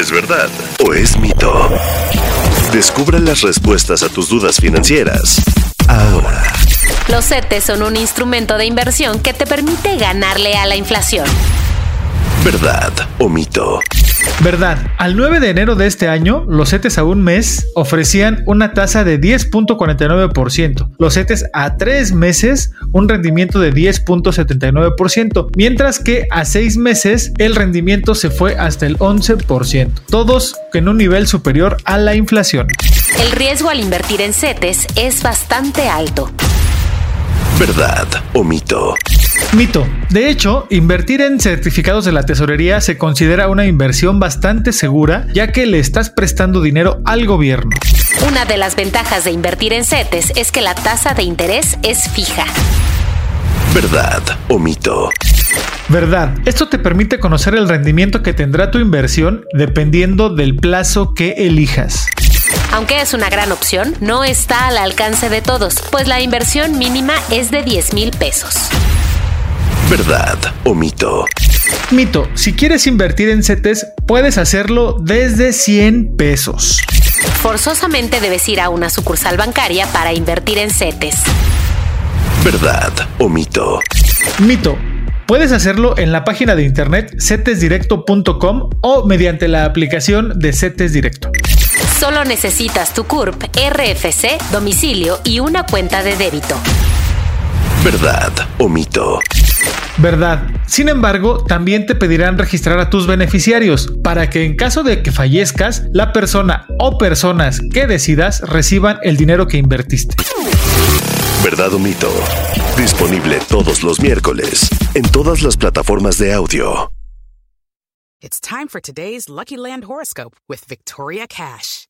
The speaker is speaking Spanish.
¿Es verdad o es mito? Descubra las respuestas a tus dudas financieras. Ahora. Los CETES son un instrumento de inversión que te permite ganarle a la inflación. ¿Verdad o mito? Verdad, al 9 de enero de este año, los CETES a un mes ofrecían una tasa de 10.49%, los CETES a tres meses un rendimiento de 10.79%, mientras que a seis meses el rendimiento se fue hasta el 11%, todos en un nivel superior a la inflación. El riesgo al invertir en CETES es bastante alto. ¿Verdad o mito? Mito. De hecho, invertir en certificados de la tesorería se considera una inversión bastante segura, ya que le estás prestando dinero al gobierno. Una de las ventajas de invertir en CETES es que la tasa de interés es fija. ¿Verdad o mito? Verdad. Esto te permite conocer el rendimiento que tendrá tu inversión dependiendo del plazo que elijas. Aunque es una gran opción, no está al alcance de todos, pues la inversión mínima es de 10 mil pesos. ¿Verdad o mito? Mito, si quieres invertir en CETES, puedes hacerlo desde 100 pesos. Forzosamente debes ir a una sucursal bancaria para invertir en CETES. ¿Verdad o mito? Mito, puedes hacerlo en la página de internet cetesdirecto.com o mediante la aplicación de CETES Directo. Solo necesitas tu CURP, RFC, domicilio y una cuenta de débito. ¿Verdad o mito? Verdad. Sin embargo, también te pedirán registrar a tus beneficiarios para que en caso de que fallezcas, la persona o personas que decidas reciban el dinero que invertiste. ¿Verdad o mito? Disponible todos los miércoles en todas las plataformas de audio. It's time for today's Lucky Land horoscope with Victoria Cash.